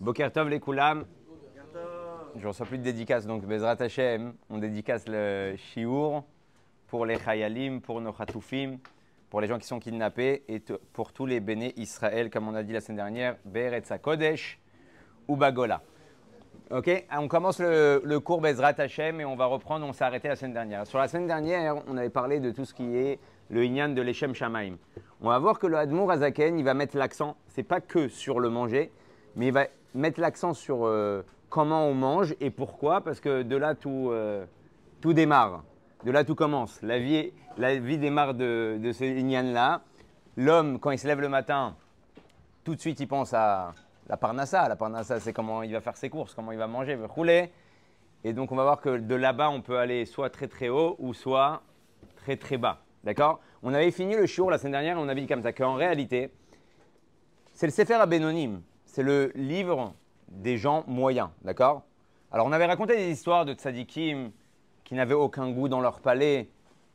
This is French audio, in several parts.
Boker Tov les Koulam. Je reçois plus de dédicaces, donc Bezrat Hashem, on dédicace le Shiur pour les Chayalim, pour nos Khatoufim, pour les gens qui sont kidnappés et pour tous les béné Israël, comme on a dit la semaine dernière, Beretza Kodesh ou Bagola. Ok, on commence le, cours Bezrat Hashem et on va reprendre, on s'est arrêté la semaine dernière. Sur la semaine dernière, on avait parlé de tout ce qui est le Inyan de l'Echem Shamaim. On va voir que le Hadmour Azaken, il va mettre l'accent, c'est pas que sur le manger, mais il va mettre l'accent sur euh, comment on mange et pourquoi, parce que de là tout, euh, tout démarre, de là tout commence. La vie, la vie démarre de, de ce Inyan-là. L'homme, quand il se lève le matin, tout de suite il pense à la parnassa. La parnassa, c'est comment il va faire ses courses, comment il va manger, il va rouler. Et donc on va voir que de là-bas, on peut aller soit très très haut ou soit très très bas. D'accord? On avait fini le shiur la semaine dernière et on avait dit comme ça qu'en réalité, c'est le Sefer Abénonim. C'est le livre des gens moyens. D'accord? Alors on avait raconté des histoires de tzadikim qui n'avaient aucun goût dans leur palais,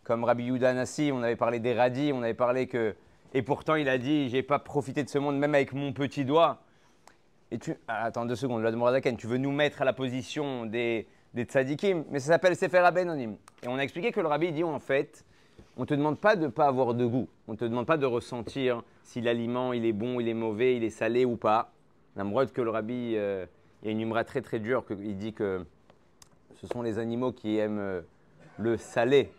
comme Rabbi Yudan Nassi, on avait parlé des radis, on avait parlé que. Et pourtant, il a dit J'ai pas profité de ce monde, même avec mon petit doigt. Et tu. Ah, attends deux secondes, Mouradaken, tu veux nous mettre à la position des, des tzadikim, mais ça s'appelle Sefer Abénonim. Et on a expliqué que le rabbi dit en fait on ne te demande pas de ne pas avoir de goût. On ne te demande pas de ressentir si l'aliment il est bon, il est mauvais, il est salé ou pas. Namrod que le rabbi, euh, il y a une très très dure, il dit que ce sont les animaux qui aiment euh, le salé.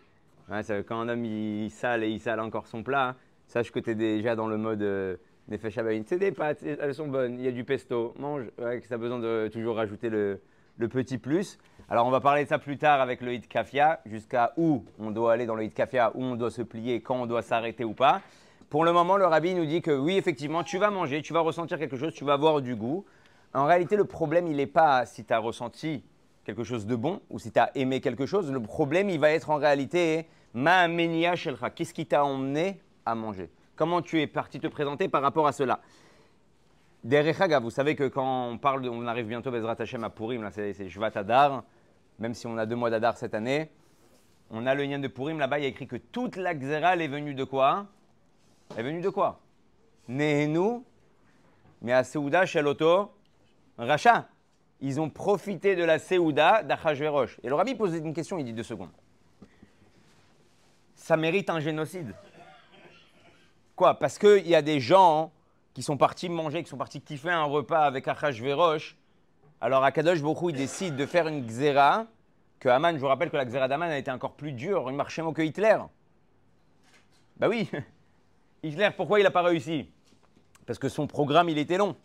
Hein, quand un homme il, sale et il sale encore son plat, hein, sache que tu es déjà dans le mode euh, C'est des pâtes, elles sont bonnes, il y a du pesto, mange, ouais, ça a besoin de toujours rajouter le, le petit plus. Alors on va parler de ça plus tard avec le hit kafia, jusqu'à où on doit aller dans le hit kafia, où on doit se plier, quand on doit s'arrêter ou pas. Pour le moment, le rabbi nous dit que oui, effectivement, tu vas manger, tu vas ressentir quelque chose, tu vas avoir du goût. En réalité, le problème, il n'est pas si tu as ressenti quelque chose de bon ou si tu as aimé quelque chose. Le problème, il va être en réalité ma shelcha. Qu'est-ce qui t'a emmené à manger? Comment tu es parti te présenter par rapport à cela? Derech vous savez que quand on parle, on arrive bientôt Bezrat Hashem à Purim, c'est Shvat Adar, même si on a deux mois d'Adar cette année, on a le lien de Purim, là-bas il y a écrit que toute la Xéra, est venue de quoi? Elle est venue de quoi? Nehenu, mais à Seouda, Sheloto, Racha. Ils ont profité de la Seouda d'Achashverosh. Et le rabbi pose une question, il dit deux secondes. Ça mérite un génocide. Quoi? Parce qu'il y a des gens qui sont partis manger, qui sont partis kiffer un repas avec Achashverosh, alors Akadosh beaucoup il décide de faire une xéra, que Aman, je vous rappelle que la xéra d'Aman a été encore plus dure, une marche que Hitler. Bah oui, Hitler, pourquoi il n'a pas réussi? Parce que son programme, il était long.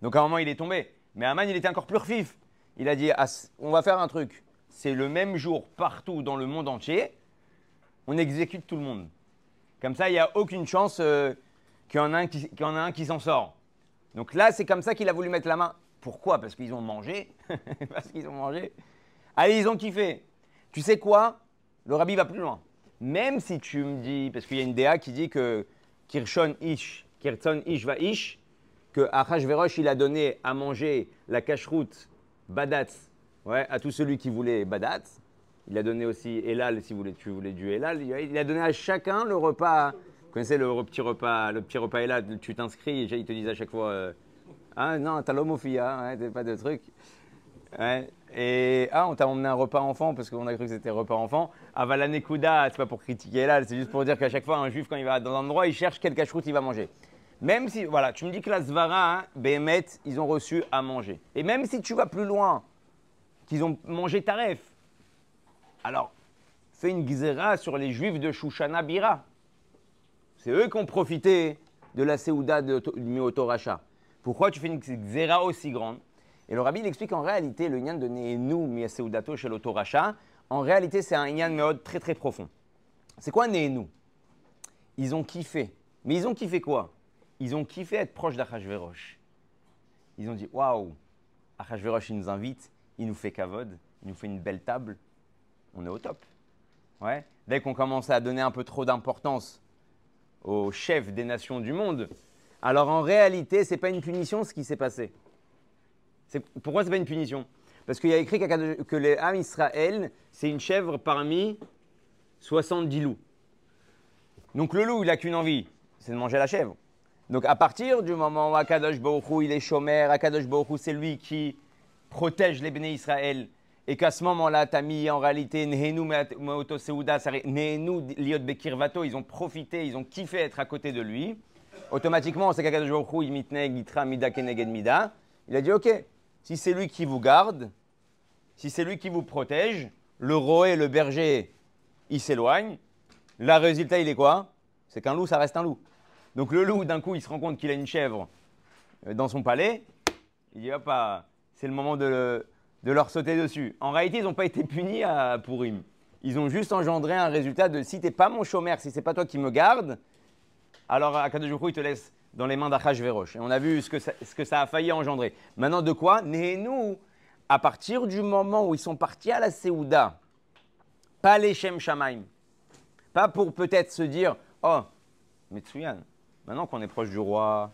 Donc à un moment, il est tombé. Mais Aman, il était encore plus refif. Il a dit, on va faire un truc. C'est le même jour partout dans le monde entier. On exécute tout le monde. Comme ça, il n'y a aucune chance euh, qu'il y en a un qui, un qui s'en sort. Donc là, c'est comme ça qu'il a voulu mettre la main. Pourquoi? Parce qu'ils ont mangé. Parce qu'ils ont mangé. Allez, ils ont kiffé. Tu sais quoi? Le rabbi va plus loin. Même si tu me dis, parce qu'il y a une DA qui dit que Kirshon Ish, Kirton Ish va Ish, que Achashverosh, il a donné à manger la cacheroute Badatz ouais, à tout celui qui voulait Badatz. Il a donné aussi Elal, si vous voulez, tu voulais du Elal. Il a donné à chacun le repas connaissez le petit repas, le petit repas là, tu t'inscris, ils te disent à chaque fois euh, Ah non, t'as l'homme hein, pas de truc. Et ah, on t'a emmené un repas enfant parce qu'on a cru que c'était repas enfant. Avalanekuda, c'est pas pour critiquer là, c'est juste pour dire qu'à chaque fois, un juif, quand il va dans un endroit, il cherche quel cache il va manger. Même si, voilà, tu me dis que la Zvara, hein, ils ont reçu à manger. Et même si tu vas plus loin, qu'ils ont mangé taref, alors fais une gzera sur les juifs de Shushana Bira. C'est eux qui ont profité de la Seouda de, du Racha. Pourquoi tu fais une xéra aussi grande? Et le rabbi explique en réalité le Nyan de Nehenu mi Seudato chez l'Otoracha. En réalité, c'est un Nyan Meod très très profond. C'est quoi Nehenu Ils ont kiffé. Mais ils ont kiffé quoi? Ils ont kiffé être proche d'Achashverosh. Ils ont dit Waouh Achashverosh, il nous invite, il nous fait kavod, il nous fait une belle table. On est au top. Ouais. Dès qu'on commence à donner un peu trop d'importance au chef des nations du monde. Alors en réalité, ce n'est pas une punition ce qui s'est passé. Pourquoi ce n'est pas une punition? Parce qu'il y a écrit que les âmes Israël, c'est une chèvre parmi 70 loups. Donc le loup, il n'a qu'une envie, c'est de manger la chèvre. Donc à partir du moment où Akadosh Baruch il est chômeur, Akadosh Baruch c'est lui qui protège les béné Israël, et qu'à ce moment-là, tu as mis en réalité Nehenu Meoto Liot Bekirvato, ils ont profité, ils ont kiffé être à côté de lui. Automatiquement, on sait qu'Akadosh Baruch Hu, il mitne Gitra Mida. Il a dit, ok, si c'est lui qui vous garde, si c'est lui qui vous protège, le roé, le berger, il s'éloigne. Le résultat, il est quoi? C'est qu'un loup, ça reste un loup. Donc le loup, d'un coup, il se rend compte qu'il a une chèvre euh, dans son palais. Il dit, hop, c'est le moment de, leur sauter dessus. En réalité, ils n'ont pas été punis à Purim. Ils ont juste engendré un résultat de si tu n'es pas mon chômeur, si c'est pas toi qui me garde, alors Akadoujoukou, il te laisse dans les mains d'Achashverosh. Et on a vu ce que, ça, a failli engendrer. Maintenant, de quoi nous, à partir du moment où ils sont partis à la Séouda, pas les Shem Shamaim, pas pour peut-être se dire, oh, Metsuyan, Maintenant qu'on est proche du roi,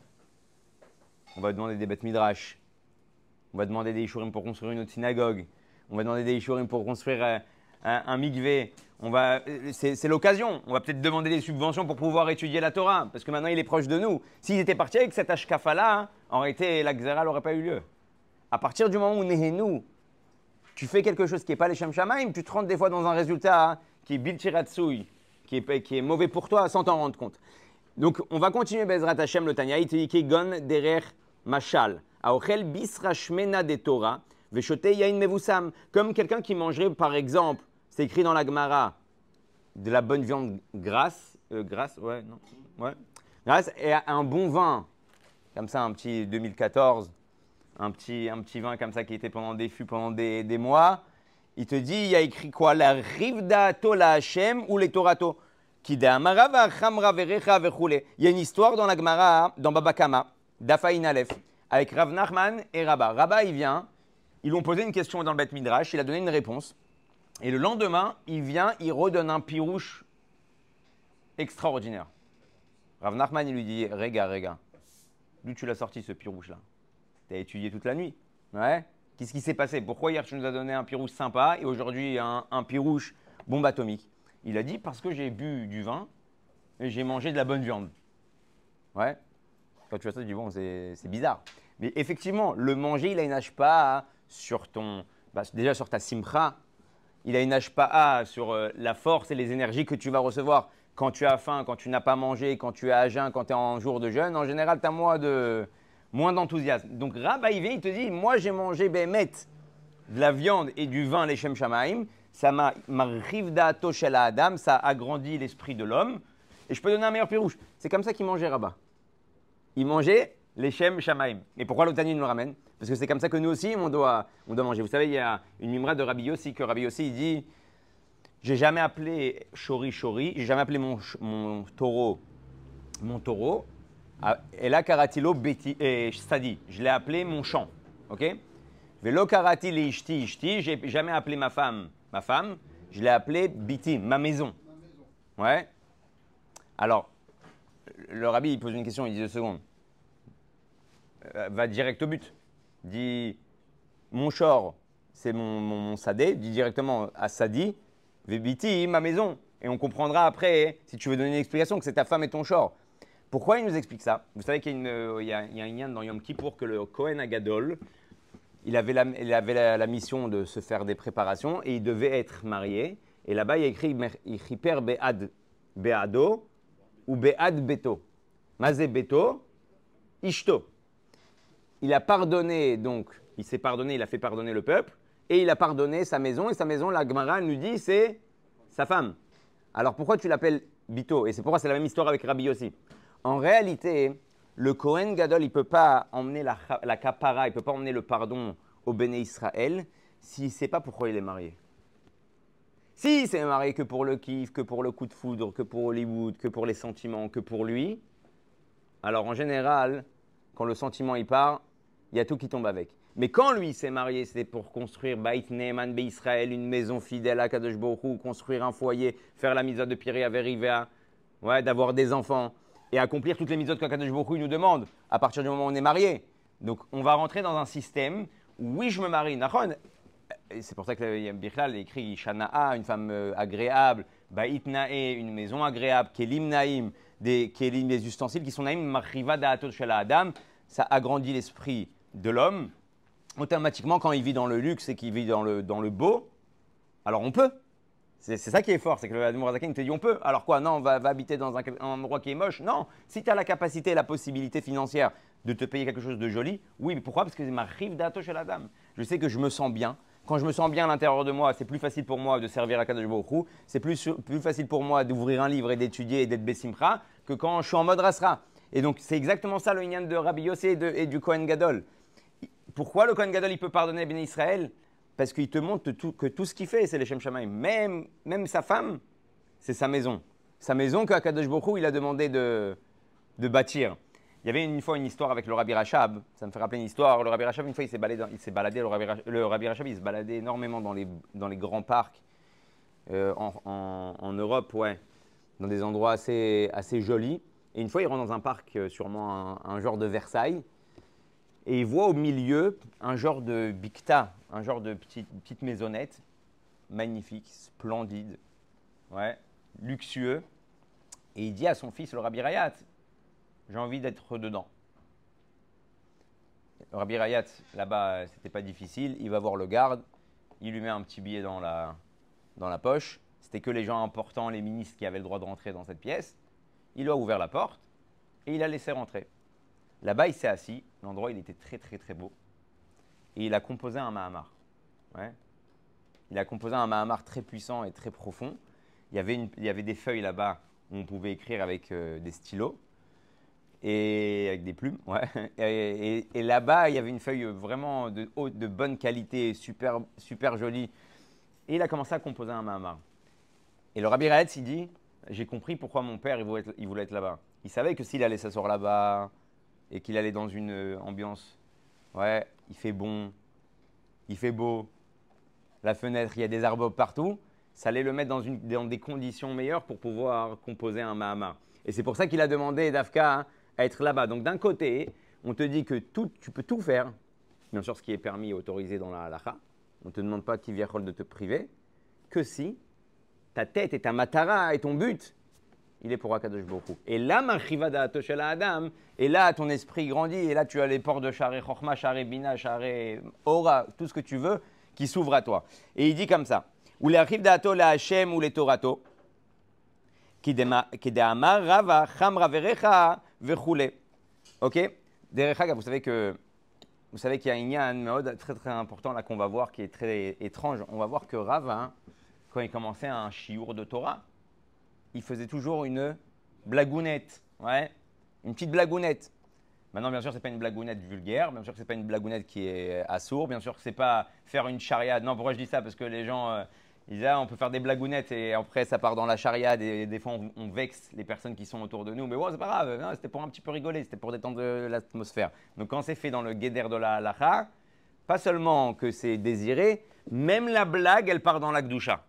on va demander des bêtes midrash. On va demander des ishurim pour construire une autre synagogue. On va demander des ishurim pour construire euh, un, un mikvé. Euh, c'est, l'occasion. On va peut-être demander des subventions pour pouvoir étudier la Torah, parce que maintenant il est proche de nous. S'il était parti avec cet ashkafa-là, hein, en réalité, la Xéra n'aurait pas eu lieu. À partir du moment où nous, tu fais quelque chose qui n'est pas les Shem Shamaim, tu te rends des fois dans un résultat hein, qui est bilchiratsui, qui est, mauvais pour toi sans t'en rendre compte. Donc, on va continuer Bezrat Hashem le Tanya. Gon derer mashal. Aochel bisra shmena de Torah. Veshote yain mevusam. Comme quelqu'un qui mangerait, par exemple, c'est écrit dans la Gemara, de la bonne viande grasse. Euh, grasse, ouais, non. Ouais. Grasse et un bon vin. Comme ça, un petit 2014. Un petit, un petit vin comme ça qui était pendant des fûts, pendant des, des mois. Il te dit, il y a écrit quoi? La rivda tola Hashem ou les torato il y a une histoire dans la Gemara, dans Babakama, d'Afaïn Aleph, avec Rav Nachman et Rabba. Rabba, il vient, ils lui ont posé une question dans le Bet Midrash, il a donné une réponse. Et le lendemain, il vient, il redonne un pirouche extraordinaire. Rav Nachman, il lui dit Rega, Rega, d'où tu l'as sorti ce pirouche-là Tu as étudié toute la nuit. Ouais Qu'est-ce qui s'est passé? Pourquoi hier tu nous as donné un pirouche sympa et aujourd'hui un, un pirouche bombe atomique? Il a dit parce que j'ai bu du vin et j'ai mangé de la bonne viande. Ouais. Quand tu vois ça, tu dis bon, c'est bizarre. Mais effectivement, le manger, il a une pas sur ton. Bah, déjà sur ta simcha. Il a une pas sur euh, la force et les énergies que tu vas recevoir quand tu as faim, quand tu n'as pas mangé, quand tu es à jeun, quand tu es en jour de jeûne. En général, tu as moins de moins d'enthousiasme. Donc Rabba, il il te dit Moi, j'ai mangé Bémet, de la viande et du vin, les Shem Shamaim ça m'a Adam, ça a agrandi l'esprit de l'homme. Et je peux donner un meilleur pirouche. C'est comme ça qu'il mangeait Rabat. Il mangeait les Shem Shamaim. Et pourquoi l'Otani nous ramène? Parce que c'est comme ça que nous aussi, on doit, on doit manger. Vous savez, il y a une mimra de Rabbi Yossi, que Rabbi Yossi, il dit J'ai jamais appelé Shori Shori, j'ai jamais appelé mon, mon taureau mon taureau. Et là, Karatilo Beti, et Sadi, je l'ai appelé mon champ. Ok? Velo Karati Ishti Ishti, j'ai jamais appelé ma femme ma femme, je l'ai appelée Biti, ma maison. Ouais? Alors, le rabbi, il pose une question, il dit deux secondes. Euh, va direct au but. Dit, mon chor, c'est mon, mon, sadé. Dit directement à Sadi, Biti, ma maison. Et on comprendra après, si tu veux donner une explication, que c'est ta femme et ton chor. Pourquoi il nous explique ça? Vous savez qu'il y, a, a un lien dans Yom Kippour que le Kohen Agadol, il avait, la, mission de se faire des préparations et il devait être marié. Et là-bas, il y a écrit Ichiper Be'ad Be'ado ou Be'ad Beto. Mazé Beto, Ishto. Il a pardonné, donc, il s'est pardonné, il a fait pardonner le peuple et il a pardonné sa maison. Et sa maison, la Gemara nous dit, c'est sa femme. Alors pourquoi tu l'appelles Bito? Et c'est pourquoi c'est la même histoire avec Rabbi aussi. En réalité, le Kohen Gadol, il ne peut pas emmener la, la il ne peut pas emmener le pardon au Béné Israël si c'est pas pourquoi il est marié. Si c'est marié que pour le kiff, que pour le coup de foudre, que pour Hollywood, que pour les sentiments, que pour lui, alors en général, quand le sentiment y part, il y a tout qui tombe avec. Mais quand lui s'est marié, c'était pour construire Bait Neeman Israël, une maison fidèle à Kadosh Baruch construire un foyer, faire la mise de Pierre à ouais, d'avoir des enfants et accomplir toutes les mises que Kadosh Baruch nous demande à partir du moment où on est marié. Donc on va rentrer dans un système où oui, je me marie, c'est pour ça que Bichlal écrit Shana'a, une femme euh, agréable, Ba'it une maison agréable, Kelim Naïm, des kelim, des ustensiles qui sont naïm marriva da'ato shel adam. Ça agrandit l'esprit de l'homme. Automatiquement, quand il vit dans le luxe et qu'il vit dans le, dans le beau, alors on peut. C'est ça qui est fort, c'est que le Admorazaken te dit on peut. Alors quoi Non, on va, habiter dans un, endroit qui est moche. Non, si tu as la capacité la possibilité financière de te payer quelque chose de joli, oui, mais pourquoi? Parce que c'est ma rive d'ato chez la dame. Je sais que je me sens bien. Quand je me sens bien à l'intérieur de moi, c'est plus facile pour moi de servir à Kadosh. C'est plus, plus facile pour moi d'ouvrir un livre et d'étudier et d'être Bessimra que quand je suis en mode Rasra. Et donc, c'est exactement ça le Inyan de Rabbi Yossi et, et du Kohen Gadol. Pourquoi le Kohen Gadol il peut pardonner Ben Israël? Parce qu'il te montre que tout ce qu'il fait, c'est les Shem. Même, même sa femme, c'est sa maison. Sa maison qu'Akadosh Hu, il a demandé de, de bâtir. Il y avait une fois une histoire avec le Rabbi Rachab. Ça me fait rappeler une histoire. Le Rabbi Rachab, une fois, il s'est baladé, il s'est baladé il se baladait énormément dans les, dans les grands parcs euh, en, Europe, ouais, dans des endroits assez, assez jolis. Et une fois, il rentre dans un parc, euh, sûrement un genre de Versailles, et il voit au milieu un genre de bicta, un genre de petite, maisonnette, magnifique, splendide, ouais, luxueux. Et il dit à son fils, le Rabbi Rayat, j'ai envie d'être dedans. Le Rabbi Rayat, là-bas, c'était pas difficile. Il va voir le garde, il lui met un petit billet dans la, dans la poche. C'était que les gens importants, les ministres qui avaient le droit de rentrer dans cette pièce. Il a ouvert la porte et il a laissé rentrer. Là-bas, il s'est assis. L'endroit, il était très, très, très beau. Et il a composé un Mahamar. Il a composé un Mahamar très puissant et très profond. Il y avait, des feuilles là-bas où on pouvait écrire avec euh, des stylos et avec des plumes. Et, là-bas, il y avait une feuille vraiment de, haute, de bonne qualité, super, super jolie. Et il a commencé à composer un Mahamar. Et le Rabbi Raetz, il dit J'ai compris pourquoi mon père voulait être, voulait être là-bas. Il savait que s'il allait s'asseoir là-bas et qu'il allait dans une euh, ambiance, ouais, il fait bon, il fait beau, la fenêtre, il y a des arbres partout, ça allait le mettre dans, une- dans des conditions meilleures pour pouvoir composer un Mahamar. Et c'est pour ça qu'il a demandé Dafka hein, à être là-bas. Donc d'un côté, on te dit que tout, tu peux tout faire, bien sûr ce qui est permis et autorisé dans la halakha. On ne te demande pas qui vient de te priver, que si ta tête et ta matara et ton but, il est pour Akadosh Baruch. Et là, Adam, et là, ton esprit grandit, et là, tu as les portes de Share Chochma, Share Bina, Ora, tout ce que tu veux, qui s'ouvrent à toi. Et il dit comme ça Ou les la Hashem ou les Torato, qui de'amar Rava, Chamra Verecha, Vechule. Ok? Derecha, vous savez que. Vous savez qu'il y a un Meod très très important là qu'on va voir qui est très étrange. On va voir que Rava, quand il commençait un chiour de Torah, il faisait toujours une blagounette. Ouais, une petite blagounette. Maintenant, bien sûr, ce n'est pas une blagounette vulgaire, bien sûr que ce n'est pas une blagounette qui est assourde, bien sûr que ce n'est pas faire une chariade. Non, pourquoi je dis ça? Parce que les gens, euh, ils disent, ah, on peut faire des blagounettes et après ça part dans la chariade et des fois on, vexe les personnes qui sont autour de nous. Mais bon, c'est pas grave, c'était pour un petit peu rigoler, c'était pour détendre l'atmosphère. Donc quand c'est fait dans le guéder de la halacha, pas seulement que c'est désiré, même la blague, elle part dans la gdoucha.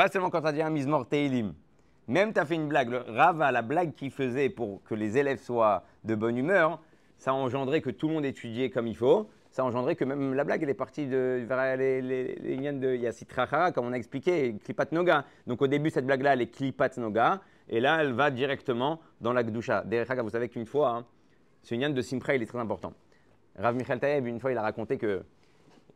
Pas seulement quand as dit un mismor teilim. Même tu as fait une blague. Le Rava, la blague qu'il faisait pour que les élèves soient de bonne humeur, ça a engendré que tout le monde étudiait comme il faut. Ça a engendré que même la blague, elle est partie de vers les, les, de Yassitrachara, comme on a expliqué, Klipat Noga. Donc au début, cette blague-là, elle est Klipat Noga. Et là, elle va directement dans la Gdusha. Derech vous savez qu'une fois, hein, ce lien de Simpra, il est très important. Rav Michael Taeb, une fois, il a raconté que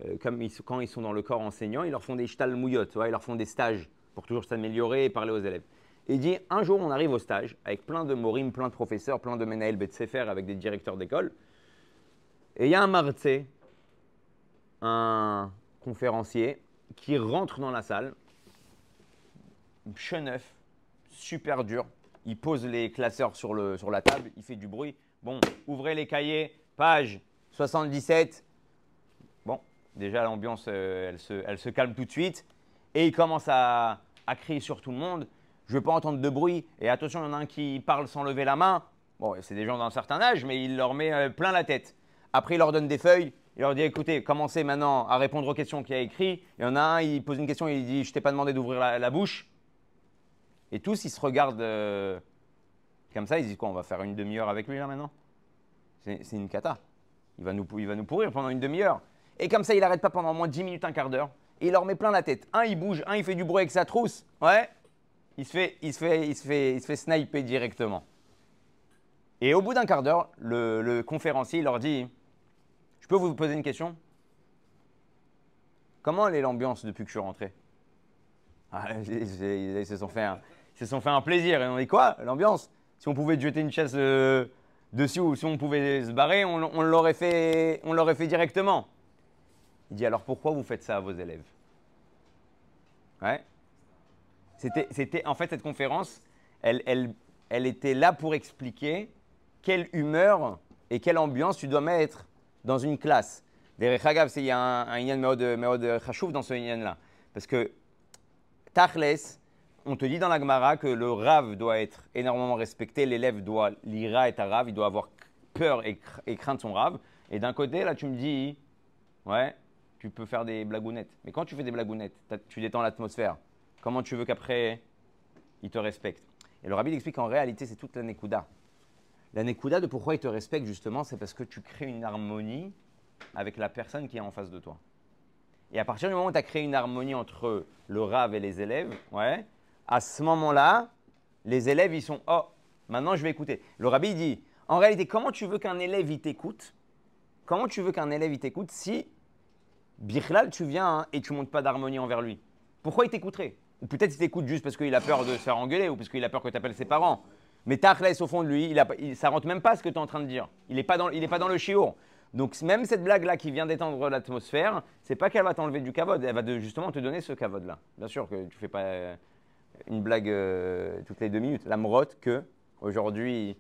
euh, comme quand ils sont dans le corps enseignant, ils leur font des shtal mouillottes, ouais, ils leur font des stages pour toujours s'améliorer et parler aux élèves. Il dit, un jour, on arrive au stage avec plein de morim, plein de professeurs, plein de menael betsefer avec des directeurs d'école. Et il y a un martse, un conférencier, qui rentre dans la salle, cheneuf, super dur. Il pose les classeurs sur, le, sur la table, il fait du bruit. Bon, ouvrez les cahiers, page 77. Bon, déjà l'ambiance, euh, elle, se, elle se calme tout de suite. Et il commence à, crier sur tout le monde. Je ne veux pas entendre de bruit. Et attention, il y en a un qui parle sans lever la main. Bon, c'est des gens d'un certain âge, mais il leur met euh, plein la tête. Après, il leur donne des feuilles. Il leur dit écoutez, commencez maintenant à répondre aux questions qu'il a écrites. Il y en a un, il pose une question, il dit je t'ai pas demandé d'ouvrir la, bouche. Et tous, ils se regardent euh, comme ça. Ils disent quoi On va faire une demi-heure avec lui là maintenant? C'est une cata. Il va, nous, il va nous pourrir pendant une demi-heure. Et comme ça, il n'arrête pas pendant au moins 10 minutes, un quart d'heure. Il leur met plein la tête. Un, il bouge. Un, il fait du bruit avec sa trousse. Ouais. il se fait, il se fait, il se fait, il se fait sniper directement. Et au bout d'un quart d'heure, le, conférencier leur dit Je peux vous poser une question? Comment est l'ambiance depuis que je suis rentré? Ah, ils, se sont fait un, se sont fait un plaisir. Et on dit quoi? L'ambiance? Si on pouvait jeter une chaise euh, dessus ou si on pouvait se barrer, on, on l'aurait fait directement. Il dit alors pourquoi vous faites ça à vos élèves? Ouais. C'était, en fait, cette conférence, elle, elle, elle était là pour expliquer quelle humeur et quelle ambiance tu dois mettre dans une classe. Des il y a un, un Inyan Meod dans ce Inyan-là. Parce que Tachles, on te dit dans la Gemara que le Rav doit être énormément respecté, l'élève doit l'ira et Rav, il doit avoir peur et, craindre son Rav. Et d'un côté, là, tu me dis, ouais, tu peux faire des blagounettes. Mais quand tu fais des blagounettes, tu détends l'atmosphère. Comment tu veux qu'après, il te respecte Et le rabbi explique qu'en réalité, c'est toute la Nekuda. La Nekuda de pourquoi il te respecte, justement, c'est parce que tu crées une harmonie avec la personne qui est en face de toi. Et à partir du moment où tu as créé une harmonie entre le rave et les élèves, ouais, à ce moment-là, les élèves, ils sont Oh, maintenant je vais écouter. Le rabbi dit En réalité, comment tu veux qu'un élève il t'écoute? Comment tu veux qu'un élève il t'écoute si, Bichlal, tu viens hein, et tu montes pas d'harmonie envers lui Pourquoi il t'écouterait? Ou peut-être il t'écoute juste parce qu'il a peur de se faire engueuler ou parce qu'il a peur que tu appelles ses parents. Mais Tachles, au fond de lui, il a, ça rentre même pas ce que tu es en train de dire. Il n'est pas, dans, pas dans le chiour. Donc même cette blague-là qui vient d'étendre l'atmosphère, c'est pas qu'elle va t'enlever du cavode, elle va justement te donner ce cavode-là. Bien sûr que tu fais pas euh, une blague euh, toutes les deux minutes. La mrotte que aujourd'hui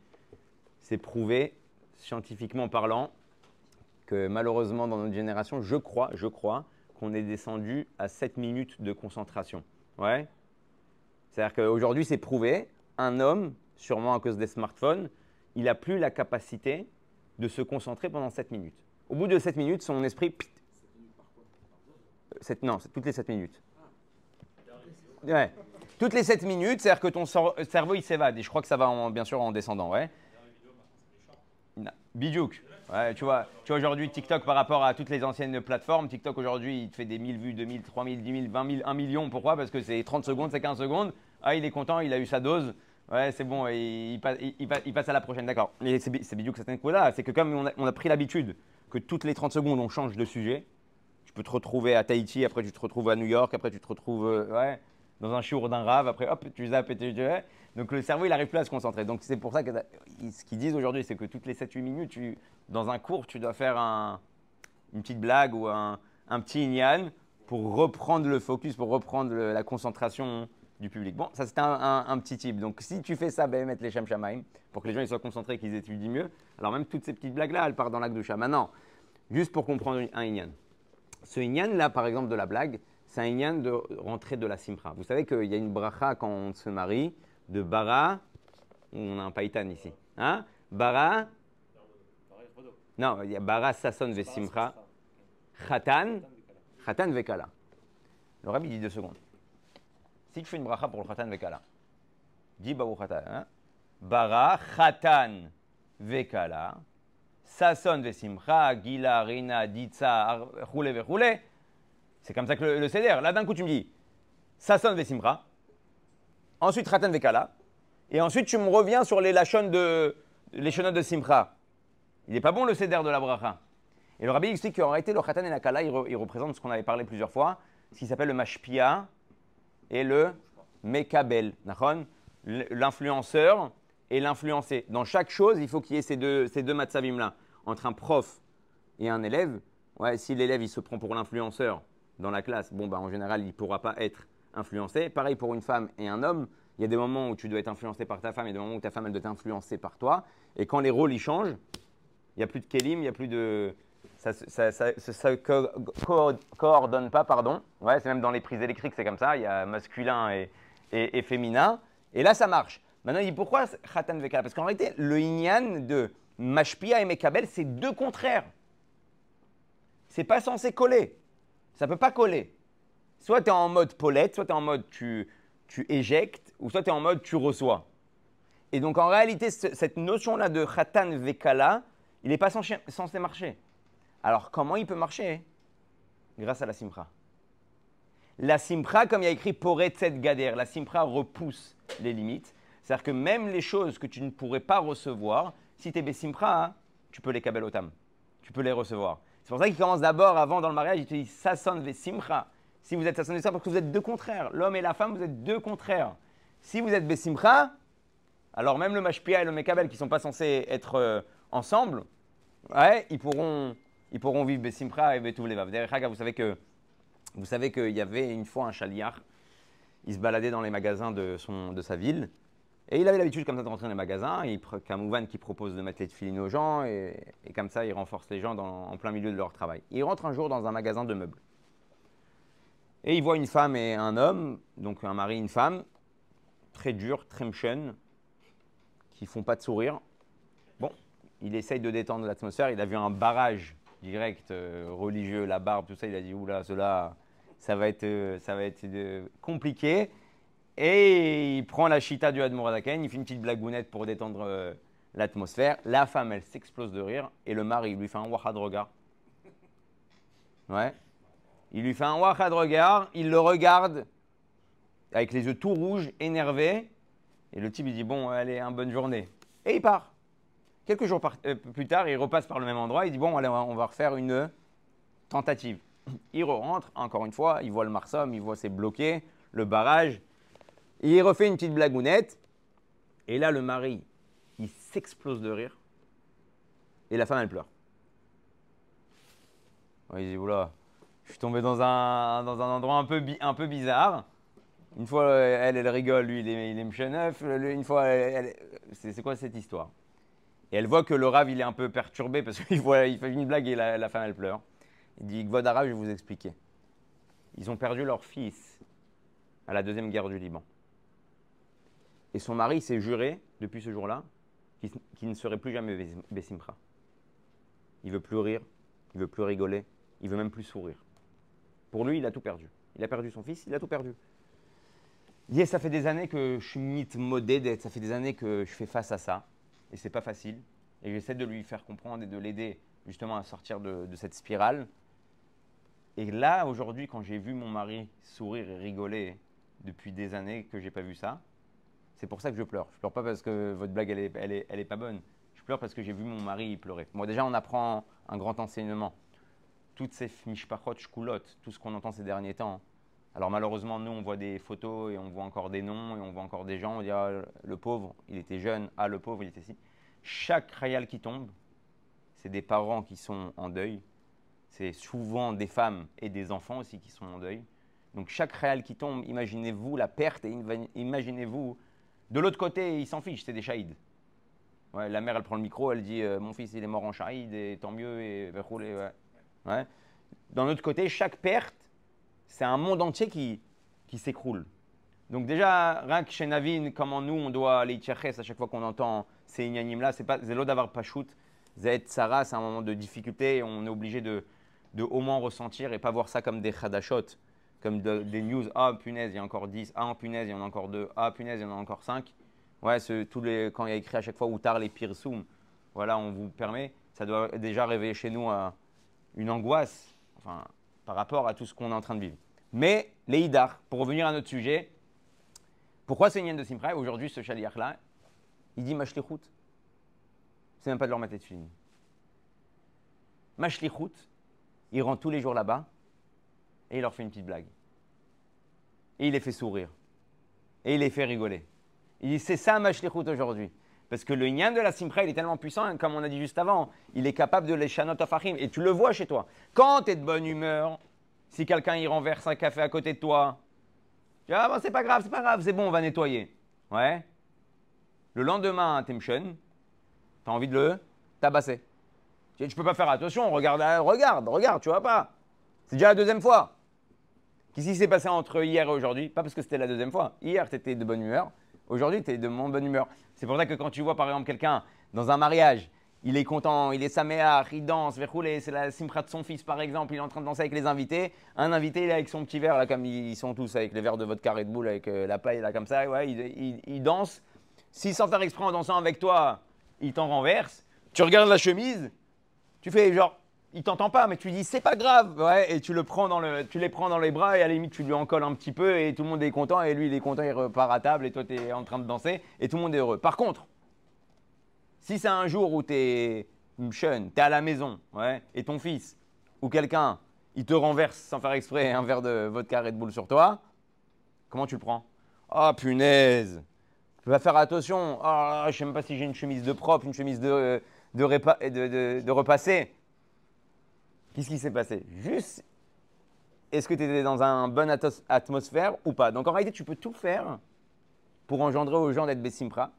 c'est prouvé scientifiquement parlant que malheureusement dans notre génération, je crois, je crois qu'on est descendu à 7 minutes de concentration. Ouais. C'est-à-dire qu'aujourd'hui c'est prouvé, un homme, sûrement à cause des smartphones, il n'a plus la capacité de se concentrer pendant 7 minutes. Au bout de 7 minutes, son esprit. non, c'est toutes les 7 minutes. Ouais. Toutes les 7 minutes, c'est-à-dire que ton cerveau il s'évade. Et je crois que ça va bien sûr en descendant. Ouais. Bidouk. Ouais, tu vois, tu vois aujourd'hui TikTok par rapport à toutes les anciennes plateformes, TikTok aujourd'hui il te fait des 1000 vues, 2000, 3000, 10 000, 20 000, 1 million. Pourquoi? Parce que c'est 30 secondes, c'est 15 secondes. Ah, il est content, il a eu sa dose. Ouais, c'est bon, il, passe, à la prochaine, d'accord. Mais c'est bidou que cette là c'est que comme on a, pris l'habitude que toutes les 30 secondes on change de sujet, tu peux te retrouver à Tahiti, après tu te retrouves à New York, après tu te retrouves euh, ouais, dans un chiour d'un rave, après hop, tu zappes et tu. Donc le cerveau il n'arrive plus à se concentrer. Donc c'est pour ça que ce qu'ils disent aujourd'hui, c'est que toutes les 7-8 minutes, tu, dans un cours, tu dois faire une petite blague ou un, petit ignan pour reprendre le focus, pour reprendre la concentration du public. Bon, ça c'était un, petit type. Donc si tu fais ça, ben, mettre les Shem pour que les gens ils soient concentrés qu'ils étudient mieux. Alors même toutes ces petites blagues-là, elles partent dans l'acte de chat. Maintenant, juste pour comprendre un Inyan. Ce Inyan là, par exemple, de la blague, c'est un Inyan de rentrer de la Simcha. Vous savez qu'il y a une bracha quand on se marie de Bara, on a un païtan ici. Hein? Bara, non, il y a Bara Sasson ve Simcha, Khatan, Khatan Vekala. Le rabbi dit deux secondes. Si tu fais une bracha pour le khatan vekala, dis baou khatan. Hein? Bara khatan vekala, sason vesimcha, gila, rina, ditsa, roule roule. C'est comme ça que le, le Là, d'un coup, tu me dis sason vesimcha, ensuite khatan vekala, et ensuite tu me reviens sur les lachons de de simcha. Il n'est pas bon le seder de la bracha. Et le rabbi explique qu'en réalité, le khatan et la kala, il, représente ce qu'on avait parlé plusieurs fois, ce qui s'appelle le mashpia, et le mekabel, l'influenceur et l'influencé. Dans chaque chose, il faut qu'il y ait ces deux, ces deux matzavim-là. Entre un prof et un élève, ouais, si l'élève il se prend pour l'influenceur dans la classe, bon, bah, en général, il ne pourra pas être influencé. Pareil pour une femme et un homme. Il y a des moments où tu dois être influencé par ta femme et des moments où ta femme elle doit être influencée par toi. Et quand les rôles ils changent, il n'y a plus de kelim, il n'y a plus de, ça ne coordonne pas, pardon. Ouais, c'est même dans les prises électriques, c'est comme ça. Il y a masculin et, et, féminin. Et là, ça marche. Maintenant, il dit pourquoi Khatan Parce qu'en réalité, le Inyan de Mashpia et Mekabel, c'est deux contraires. C'est pas censé coller. Ça peut pas coller. Soit tu es en mode Paulette, soit tu es en mode tu, tu éjectes, ou soit tu es en mode tu reçois. Et donc en réalité, cette notion-là de Khatan Vekala, il n'est pas censé marcher. Alors comment il peut marcher? Grâce à la simcha. La simpra, comme il y a écrit poretzet gader, la simpra repousse les limites. C'est-à-dire que même les choses que tu ne pourrais pas recevoir, si tu es besimpra, hein, tu peux les kabel otam. Tu peux les recevoir. C'est pour ça qu'il commence d'abord, avant dans le mariage, il te dit Sasson Vesimcha. Si vous êtes Sasson Vesimcha, parce que vous êtes deux contraires. L'homme et la femme, vous êtes deux contraires. Si vous êtes Vesimcha, alors même le Mashpia et le Mekabel, qui ne sont pas censés être euh, ensemble, ils pourront, ils pourront vivre Besimcha et Betoulevav. Vous savez que vous savez qu'il y avait une fois un chaliar, il se baladait dans les magasins de, son, de sa ville, et il avait l'habitude comme ça de rentrer dans les magasins, il Kamouvan qui propose de mettre les filines aux gens, et, comme ça il renforce les gens en plein milieu de leur travail. Il rentre un jour dans un magasin de meubles. Et il voit une femme et un homme, donc un mari et une femme, très durs, très mchen, qui font pas de sourire. Bon, il essaye de détendre l'atmosphère, il a vu un barrage direct euh, religieux, la barbe, tout ça, il a dit, oula, cela, ça va être, euh, ça va être euh, compliqué. Et il prend la chita du Admouradaken, il fait une petite blagounette pour détendre euh, l'atmosphère. La femme, elle s'explose de rire et le mari lui fait un wahad regard. Ouais. Il lui fait un wahad regard, il le regarde avec les yeux tout rouges, énervé. Et le type, il dit Bon, allez, une bonne journée. Et il part. Quelques jours euh, plus tard, il repasse par le même endroit. Il dit Bon, allez, on va refaire une tentative. Il rentre, encore une fois, il voit le marsom, il voit c'est bloqué, le barrage. Il refait une petite blagounette. Et là, le mari, il s'explose de rire. Et la femme, elle pleure. il dit, oula, je suis tombé dans un, dans un endroit un peu, un peu bizarre. Une fois, elle, elle rigole, lui, il est, il est Une fois, c'est quoi cette histoire? Et elle voit que le rave, il est un peu perturbé parce qu'il il fait une blague et la, femme, elle pleure. Il dit, Gvod Arabe, je vais vous expliquer. Ils ont perdu leur fils à la deuxième guerre du Liban. Et son mari s'est juré, depuis ce jour-là, qu'il ne serait plus jamais Bessimcha. Il veut plus rire, il veut plus rigoler, il veut même plus sourire. Pour lui, il a tout perdu. Il a perdu son fils, il a tout perdu. Yes, ça fait des années que je suis mythe modé, ça fait des années que je fais face à ça. Et c'est pas facile. Et j'essaie de lui faire comprendre et de l'aider justement à sortir de, de cette spirale. Et là, aujourd'hui, quand j'ai vu mon mari sourire et rigoler depuis des années que j'ai pas vu ça, c'est pour ça que je pleure. Je pleure pas parce que votre blague, elle est, pas bonne. Je pleure parce que j'ai vu mon mari pleurer. Moi, déjà, on apprend un grand enseignement. Toutes ces mishpachot, shkulot, tout ce qu'on entend ces derniers temps. Alors, malheureusement, nous, on voit des photos et on voit encore des noms et on voit encore des gens. On dit, ah, le pauvre, il était jeune. Ah, le pauvre, il était ici. Chaque rayal qui tombe, c'est des parents qui sont en deuil. C'est souvent des femmes et des enfants aussi qui sont en deuil. Donc chaque réal qui tombe, imaginez-vous la perte et imaginez-vous de l'autre côté, ils s'en fichent, c'est des shahids. Ouais, la mère, elle prend le micro, elle dit euh, Mon fils, il est mort en shahid, et tant mieux, et va rouler. D'un autre côté, chaque perte, c'est un monde entier qui, qui s'écroule. Donc, déjà, rien que chez Navin, comment nous, on doit aller chercher à chaque fois qu'on entend ces ignanim-là, c'est pas zélo d'avoir pas shoot. Sarah, c'est un moment de difficulté, on est obligé de, de au moins ressentir et pas voir ça comme des khadashot comme des news, ah punaise, il y a encore 10, ah punaise, il y en a encore 2, ah punaise, il y en a encore 5. Ouais, tous les, quand il y a écrit à chaque fois ou tard les pires zoom, voilà, on vous permet, ça doit déjà réveiller chez nous euh, une angoisse enfin, par rapport à tout ce qu'on est en train de vivre. Mais les Idar, pour revenir à notre sujet, pourquoi c'est une de Simcha? Aujourd'hui, ce chaliach-là, il dit Mashlichut. C'est même pas de leur mettre de film. Mashlichut, il rentre tous les jours là-bas et il leur fait une petite blague. Et il les fait sourire. Et il les fait rigoler. Il dit c'est ça ma aujourd'hui. Parce que le yin de la simpra, il est tellement puissant, hein, comme on a dit juste avant, il est capable de les chanot afachim. Et tu le vois chez toi. Quand tu es de bonne humeur, si quelqu'un y renverse un café à côté de toi, tu dis ah bon, c'est pas grave, c'est pas grave, c'est bon, on va nettoyer. Ouais. Le lendemain, t'es tu as envie de le tabasser. Tu, tu peux pas faire attention, regarde, regarde, regarde, tu vois pas. C'est déjà la deuxième fois. Qu'est-ce qui s'est passé entre hier et aujourd'hui Pas parce que c'était la deuxième fois. Hier, tu étais de bonne humeur. Aujourd'hui, tu es de moins bonne humeur. C'est pour ça que quand tu vois par exemple quelqu'un dans un mariage, il est content, il est saméach, il danse, c'est la simcha de son fils par exemple, il est en train de danser avec les invités. Un invité, il est avec son petit verre, là, comme ils sont tous avec les verres de vodka Red Bull, avec euh, la paille, là, comme ça, ouais, il, il danse. Si sans faire exprès en dansant avec toi, il t'en renverse, tu regardes la chemise, tu fais genre, il t'entend pas, mais tu dis c'est pas grave, ouais, et tu le prends dans le, tu les prends dans les bras et à la limite tu lui en colles un petit peu et tout le monde est content et lui il est content, il repart à table et toi tu es en train de danser et tout le monde est heureux. Par contre, si c'est un jour où tu es jeune, tu es à la maison, ouais, et ton fils ou quelqu'un, il te renverse sans faire exprès un verre de vodka Red Bull sur toi, comment tu le prends? Oh punaise Tu vas faire attention. Oh, je sais même pas si j'ai une chemise de propre, une chemise de, de, de, repassé. Qu'est-ce qui s'est passé? Juste, est-ce que tu étais dans une bonne atmosphère ou pas? Donc en réalité, tu peux tout faire pour engendrer aux gens d'être Bessimpra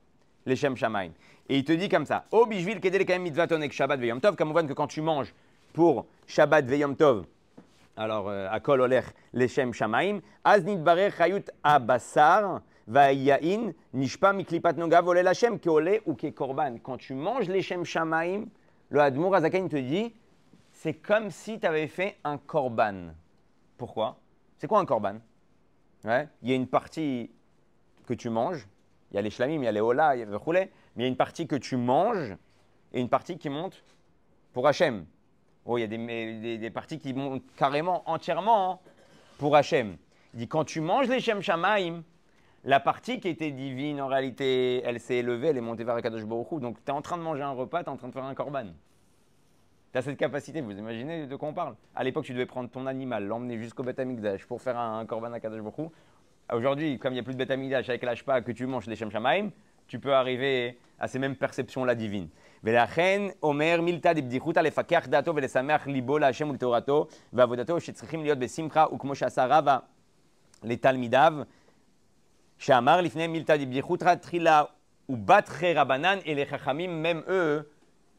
les Shem Shamaim. Et il te dit comme ça O bishvil kedel kaim mitzvaton Shabbat veyom tov, comme on voit que quand tu manges pour Shabbat veyom tov, alors euh, à kol oler les Shem Shamaim, az nidbarer chayut abasar vayain nishpa miklipat noga volé Hashem ke ole ou ke korban. Quand tu manges les Shem Shamaim, le Admour Azaken te dit c'est comme si tu avais fait un korban. Pourquoi? C'est quoi un korban? Il y a une partie que tu manges il y a les shlamim, il y a les hola, il y a le mais il y a une partie que tu manges et une partie qui monte pour Hachem. Oh, il y a des, parties qui montent carrément, entièrement hein, pour Hachem. Il dit quand tu manges les Shem Shamaim, la partie qui était divine, en réalité, elle s'est élevée, elle est montée vers Akadosh Baruch Donc tu es en train de manger un repas, tu es en train de faire un korban. Tu as cette capacité, vous imaginez de quoi on parle À l'époque, tu devais prendre ton animal, l'emmener jusqu'au Beth pour faire un, korban à Kadosh Baruch Aujourd'hui, comme il n'y a plus de bêta avec l'ashpa que tu manges les Shem Shamaim, tu peux arriver à ces mêmes perceptions-là divines. ולכן אומר מילתא דבדיחותא לפקח דעתו ולשמח ליבו להשם ולתורתו ועבודתו שצריכים להיות בשמחה וכמו שעשה רבא לתלמידיו שאמר לפני מילתא דבדיחותא תחילה ובתחי רבנן et les chachamim, même eux,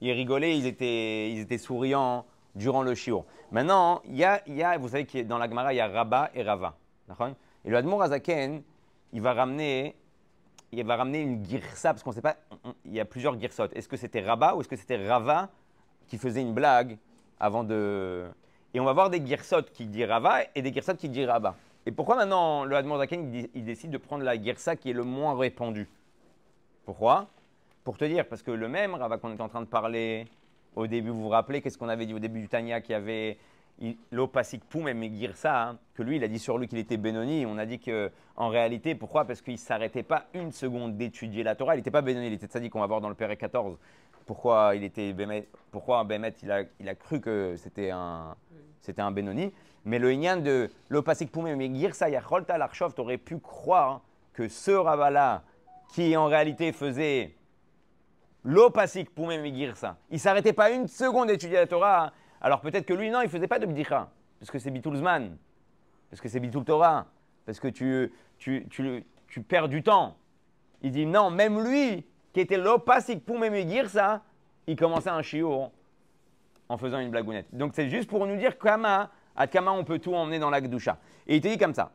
ils rigolaient, ils étaient, ils étaient souriants durant le shiur. Maintenant, il y a, il y a, vous savez que dans la Gemara, il y a Rabba et Rava. Et le Admor Azaken, il va ramener, il va ramener une girsa, parce qu'on ne sait pas, il y a plusieurs girsot. Est-ce que c'était Rabat ou est-ce que c'était Rava qui faisait une blague avant de. Et on va voir des girsot qui disent Rava et des girsot qui disent Rabat. Et pourquoi maintenant le Admor Azaken, il, décide de prendre la girsa qui est le moins répandue? Pourquoi? Pour te dire, parce que le même Rava qu'on est en train de parler au début, vous vous rappelez, qu'est-ce qu'on avait dit au début du Tania, qui avait l'opasik poum et ça, hein, que lui, il a dit sur lui qu'il était Benoni. On a dit qu'en réalité, pourquoi? Parce qu'il ne s'arrêtait pas une seconde d'étudier la Torah. Il n'était pas Benoni, il était dit qu'on va voir dans le Père 14. Pourquoi il était Bémet, pourquoi Bémet, il a, il a cru que c'était un, c'était un Benoni. Mais le Inyan de l'opasik poum et Girsa, Yacholta Larchov, tu aurais pu croire que ce Ravala, qui en réalité faisait l'opasik poum et Girsa, il s'arrêtait pas une seconde d'étudier la Torah. Alors peut-être que lui, non, il faisait pas de bdicha, parce que c'est Bitoulzman, parce que c'est Bitoul Torah, parce que tu, tu, tu, tu, perds du temps. Il dit non, même lui, qui était l'opasik pour dire ça, il commençait un chiot en faisant une blagounette. Donc c'est juste pour nous dire qu'à à Kama on peut tout emmener dans la Gdusha. Et il te dit comme ça.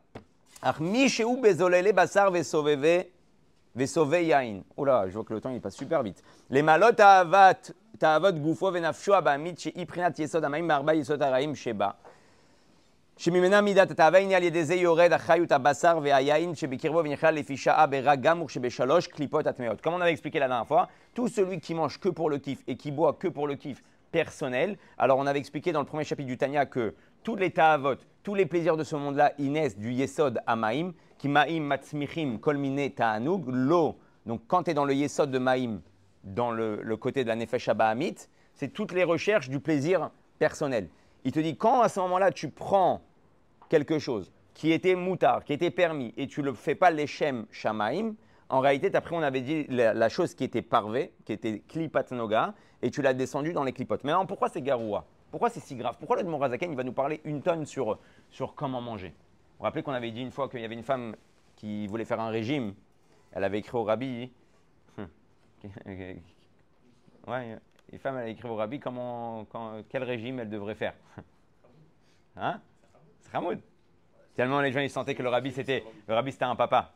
yain. Oh là, je vois que le temps il passe super vite. Les malot avat תאוות גופו ונפשו הבעמית שהיא בחינת יסוד המים מארבע יסוד הרעים שבה. שממנה מידת התאווה הנה על ידי זה יורד החיות הבשר והיין שבקרבו ונכלל לפי שעה ברע גמור שבשלוש קליפות הטמאות. Comme on avait expliqué la dernière fois, tout celui qui mange que pour le kiff et qui boit que pour le kiff personnel. Alors on avait expliqué dans le premier chapitre du Tanya que tous les ta'avot, tous les plaisirs de ce monde-là, naissent du yesod amaim, qui maim matzmichim kolmine ta'anug, l'eau. Donc quand tu es dans le yesod de maim, dans le, côté de la Nefesh Abahamit, c'est toutes les recherches du plaisir personnel. Il te dit, quand à ce moment-là, tu prends quelque chose qui était moutard, qui était permis, et tu ne le fais pas l'échem shamaim, en réalité, après, on avait dit la, chose qui était parvée, qui était klipat noga, et tu l'as descendu dans les clipotes. Maintenant, pourquoi c'est garoua? Pourquoi c'est si grave? Pourquoi le Morazaken, il va nous parler une tonne sur, sur comment manger? Vous vous rappelez qu'on avait dit une fois qu'il y avait une femme qui voulait faire un régime, elle avait écrit au rabbi, ouais, les femmes, elle a écrit au rabbi comment, quel régime elle devrait faire. Hein? Ramoud. Tellement les gens ils sentaient que le rabbi c'était le rabbi c'était un papa.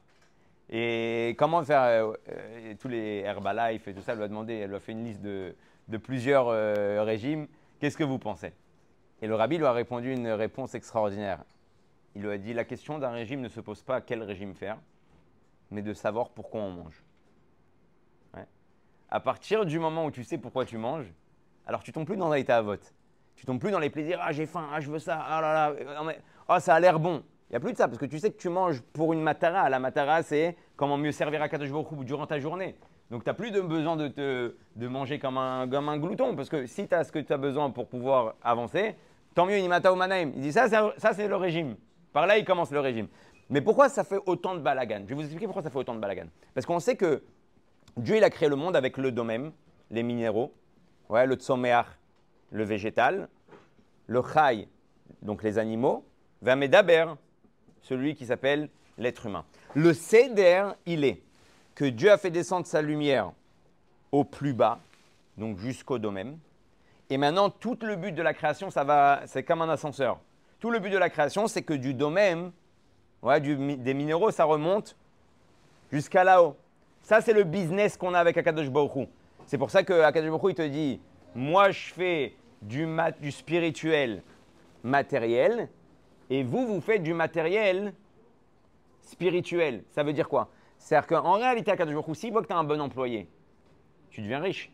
Et comment faire euh, euh, tous les Herbalife et tout ça, elle lui a demandé, elle lui a fait une liste de, plusieurs euh, régimes. Qu'est-ce que vous pensez? Et le rabbi lui a répondu une réponse extraordinaire. Il lui a dit la question d'un régime ne se pose pas à quel régime faire, mais de savoir pourquoi on mange à partir du moment où tu sais pourquoi tu manges, alors tu tombes plus dans l'état à vote. Tu tombes plus dans les plaisirs. Ah, j'ai faim. Ah, je veux ça. Ah là là. Ah, ça a l'air bon. Il n'y a plus de ça parce que tu sais que tu manges pour une matara. La matara, c'est comment mieux servir à Kadosh Baruch durant ta journée. Donc, tu n'as plus de besoin de, te, de manger comme un, comme un glouton parce que si tu as ce que tu as besoin pour pouvoir avancer, tant mieux, Nimata ou Manaim. Il dit ça, ça, c'est le régime. Par là, il commence le régime. Mais pourquoi ça fait autant de balagan? Je vais vous expliquer pourquoi ça fait autant de balagan. Parce qu'on sait que Dieu, il a créé le monde avec le domem, les minéraux, ouais, le tsomeach, le végétal, le chai, donc les animaux, Vamedaber, celui qui s'appelle l'être humain. Le Seder, il est que Dieu a fait descendre sa lumière au plus bas, donc jusqu'au domaine. Et maintenant, tout le but de la création, ça va, c'est comme un ascenseur. Tout le but de la création, c'est que du domaine, ouais, des minéraux, ça remonte jusqu'à là-haut. Ça, c'est le business qu'on a avec Akadosh Baruch C'est pour ça que Akadosh il te dit, moi, je fais du, du spirituel matériel, et vous, vous faites du matériel spirituel. Ça veut dire quoi? C'est-à-dire qu'en réalité, à 4 jours, si voit que tu as un bon employé, tu deviens riche.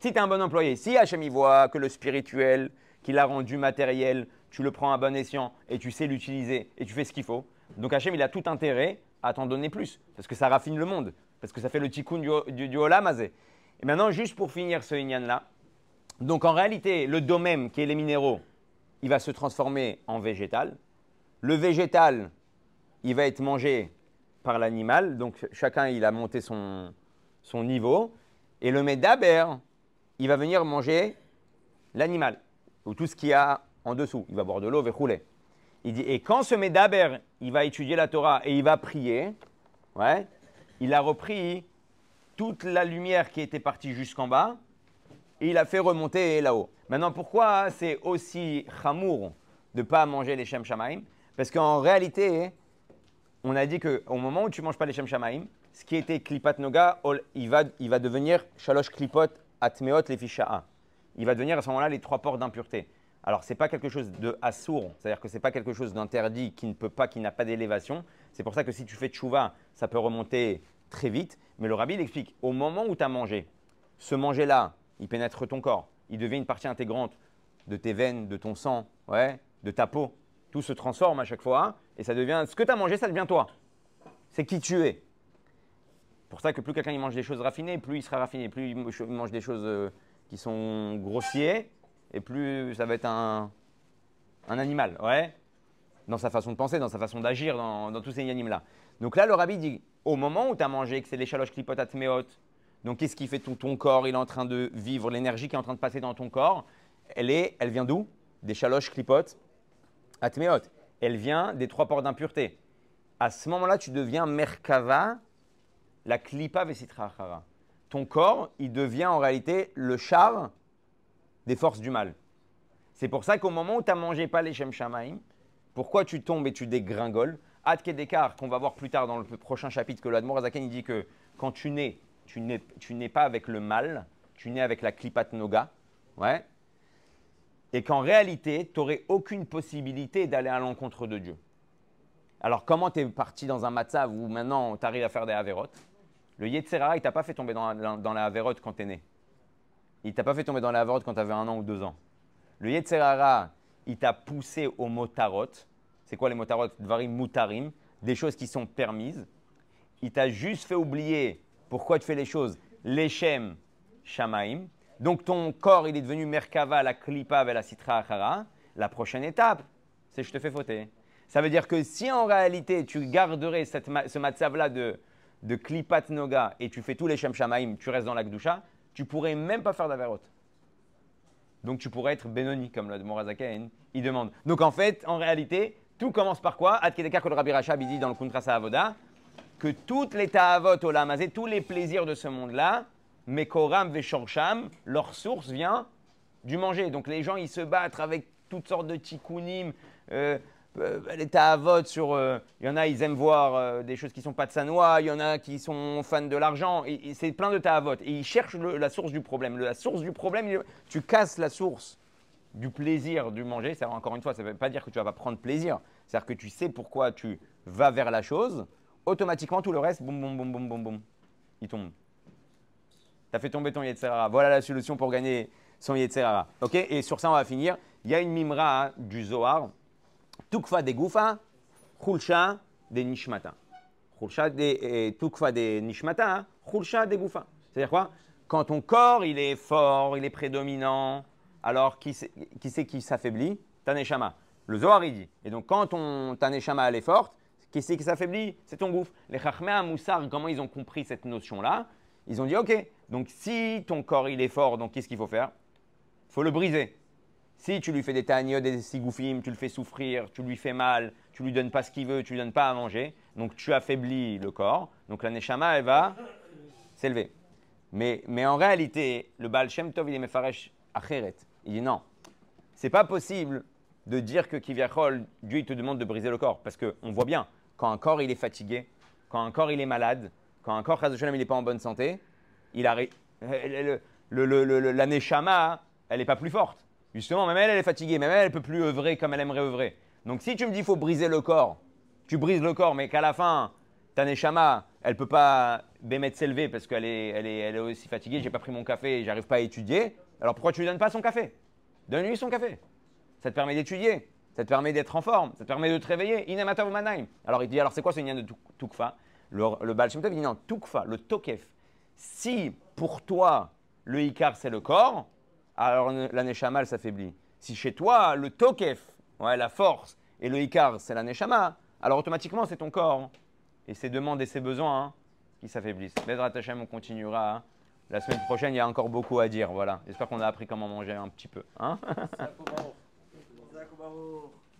Si tu es un bon employé, si Hachem y voit que le spirituel, qu'il a rendu matériel, tu le prends à bon escient et tu sais l'utiliser et tu fais ce qu'il faut, donc Hachem, il a tout intérêt à t'en donner plus parce que ça raffine le monde, parce que ça fait le tikkun du, du, du Et maintenant, juste pour finir ce Inyan-là, donc en réalité, le domaine qui est les minéraux, il va se transformer en végétal. Le végétal, il va être mangé par l'animal. Donc chacun, il a monté son, son niveau. Et le médaber, il va venir manger l'animal, ou tout ce qu'il y a en dessous. Il va boire de l'eau, va rouler. Il dit, et quand ce médaber, il va étudier la Torah et il va prier, ouais, il a repris toute la lumière qui était partie jusqu'en bas, et il a fait remonter là-haut. Maintenant, pourquoi c'est aussi chamour de ne pas manger les Shem Shamaim? Parce qu'en réalité, on a dit qu'au moment où tu manges pas les Shem Shamaim, ce qui était Klipat Noga, il va, devenir Shalosh Klipot Atmeot Lefisha'a. Il va devenir à ce moment-là les trois ports d'impureté. Alors, ce n'est pas quelque chose de assourd, c'est-à-dire que ce n'est pas quelque chose d'interdit qui ne peut pas, qui n'a pas d'élévation. C'est pour ça que si tu fais tchouva, ça peut remonter très vite. Mais le rabbi il explique, au moment où tu as mangé, ce manger-là, il pénètre ton corps, il devient une partie intégrante de tes veines, de ton sang, ouais, de ta peau. Tout se transforme à chaque fois et ça devient ce que tu as mangé, ça devient toi. C'est qui tu es. Pour ça que plus quelqu'un mange des choses raffinées, plus il sera raffiné, plus il mange des choses euh, qui sont grossiers et plus ça va être un, un animal, ouais, dans sa façon de penser, dans sa façon d'agir, dans, tous ces animaux-là. Donc là, le rabbi dit, au moment où tu as mangé, que c'est les chaloches clipotat donc, qu'est-ce qui fait tout ton corps Il est en train de vivre, l'énergie qui est en train de passer dans ton corps, elle, est, elle vient d'où? Des chaloches, clipotes, atmeot. Elle vient des trois ports d'impureté. À ce moment-là, tu deviens merkava, la klipa vesitra Ton corps, il devient en réalité le char des forces du mal. C'est pour ça qu'au moment où tu n'as mangé pas les Shem Shamaim, pourquoi tu tombes et tu dégringoles? Ad Kedekar, qu'on va voir plus tard dans le prochain chapitre, que l'Admor Azaken dit que quand tu nais, tu n'es pas avec le mal, tu nais avec la klipat noga, ouais, et qu'en réalité, tu n'aurais aucune possibilité d'aller à l'encontre de Dieu. Alors, comment tu es parti dans un matzav où maintenant tu arrives à faire des avérotes Le Yetzerara, il t'a pas fait tomber dans la, dans quand tu es né. Il t'a pas fait tomber dans la avérote quand tu avais un an ou deux ans. Le Yetzerara, il t'a poussé au motarot. C'est quoi les motarot mutarim, des choses qui sont permises. Il t'a juste fait oublier pourquoi tu fais les choses L'Echem Shamaim. Donc ton corps, il est devenu Merkava, la Klipa, la Sitra Achara. La prochaine étape, c'est je te fais fauter. Ça veut dire que si en réalité tu garderais cette, ce matzav-là de, de Klipat Noga et tu fais tous les Shem Shamaim, tu restes dans la Gdusha, tu pourrais même pas faire d'Averot. Donc tu pourrais être Benoni, comme le Morazaken, il demande. Donc en fait, en réalité, tout commence par quoi? Ad que le Rabbi Rachab dit dans le Kuntra Avoda, que toutes les ta'avot olamazé, tous les plaisirs de ce monde-là, mekoram veshorsham, leur source vient du manger. Donc les gens, ils se battent avec toutes sortes de tikkunim, euh, euh, les ta'avot sur... Euh, il y en a, ils aiment voir des choses qui sont pas de sanois, il y en a qui sont fans de l'argent, c'est plein de ta'avot. Et ils cherchent la source du problème. La source du problème, tu casses la source du plaisir du manger. C'est encore une fois, ça ne veut pas dire que tu vas pas prendre plaisir. C'est-à-dire que tu sais pourquoi tu vas vers la chose automatiquement tout le reste, boum, boum, boum, boum, boum, boum, il tombe. Tu as fait tomber ton Yetzera. Voilà la solution pour gagner son Yetzerara. Ok? Et sur ça, on va finir. Il y a une mimra hein, du Zohar. Tukfa de Goufa, Khulsha de Nishmata. Khulsha de Tukfa de Nishmata, Khulsha de Goufa. C'est-à-dire quoi? Quand ton corps, il est fort, il est prédominant, alors qui c'est qui, s'affaiblit? Taneshama. Le Zohar, il dit. Et donc, quand ton Taneshama, elle est forte, qui c'est qui s'affaiblit? C'est ton gouffre. Les Chachmé Moussar, comment ils ont compris cette notion-là? Ils ont dit, OK, donc si ton corps, il est fort, donc qu'est-ce qu'il faut faire? Il faut le briser. Si tu lui fais des tagneux, des sigoufim, tu le fais souffrir, tu lui fais mal, tu lui donnes pas ce qu'il veut, tu lui donnes pas à manger, donc tu affaiblis le corps. Donc la Neshama, elle va s'élever. Mais, mais en réalité, le Baal Shem Tov, il est mefaresh acheret. Il dit non, c'est pas possible de dire que Kiviachol, Dieu, il te demande de briser le corps. Parce qu'on voit bien, quand un corps il est fatigué, quand un corps il est malade, quand un corps, il n'est pas en bonne santé, il arrive. Le, le, la Neshama, elle n'est pas plus forte. Justement, même elle, elle est fatiguée, même elle, elle peut plus œuvrer comme elle aimerait œuvrer. Donc si tu me dis qu'il faut briser le corps, tu brises le corps, mais qu'à la fin, ta Neshama, elle peut pas bémettre s'élever parce qu'elle est, elle est, elle est aussi fatiguée, j'ai pas pris mon café, j'arrive pas à étudier. Alors pourquoi tu lui donnes pas son café? Donne-lui son café. Ça te permet d'étudier, ça te permet d'être en forme, ça te permet de te réveiller. Inamata. Alors il dit alors c'est quoi ce lien de Tukfa? Le, le Baal Shem Tov, il dit non, Tukfa, le Tokef. Si pour toi le Ikar c'est le corps, alors la Neshama s'affaiblit. Si chez toi le Tokef, ouais, la force, et le Ikar c'est la Neshama, alors automatiquement c'est ton corps et ses demandes et ses besoins hein, qui s'affaiblissent. Bezrat Hashem, on continuera. Hein. La semaine prochaine, il y a encore beaucoup à dire. Voilà. J'espère qu'on a appris comment manger un petit peu. Hein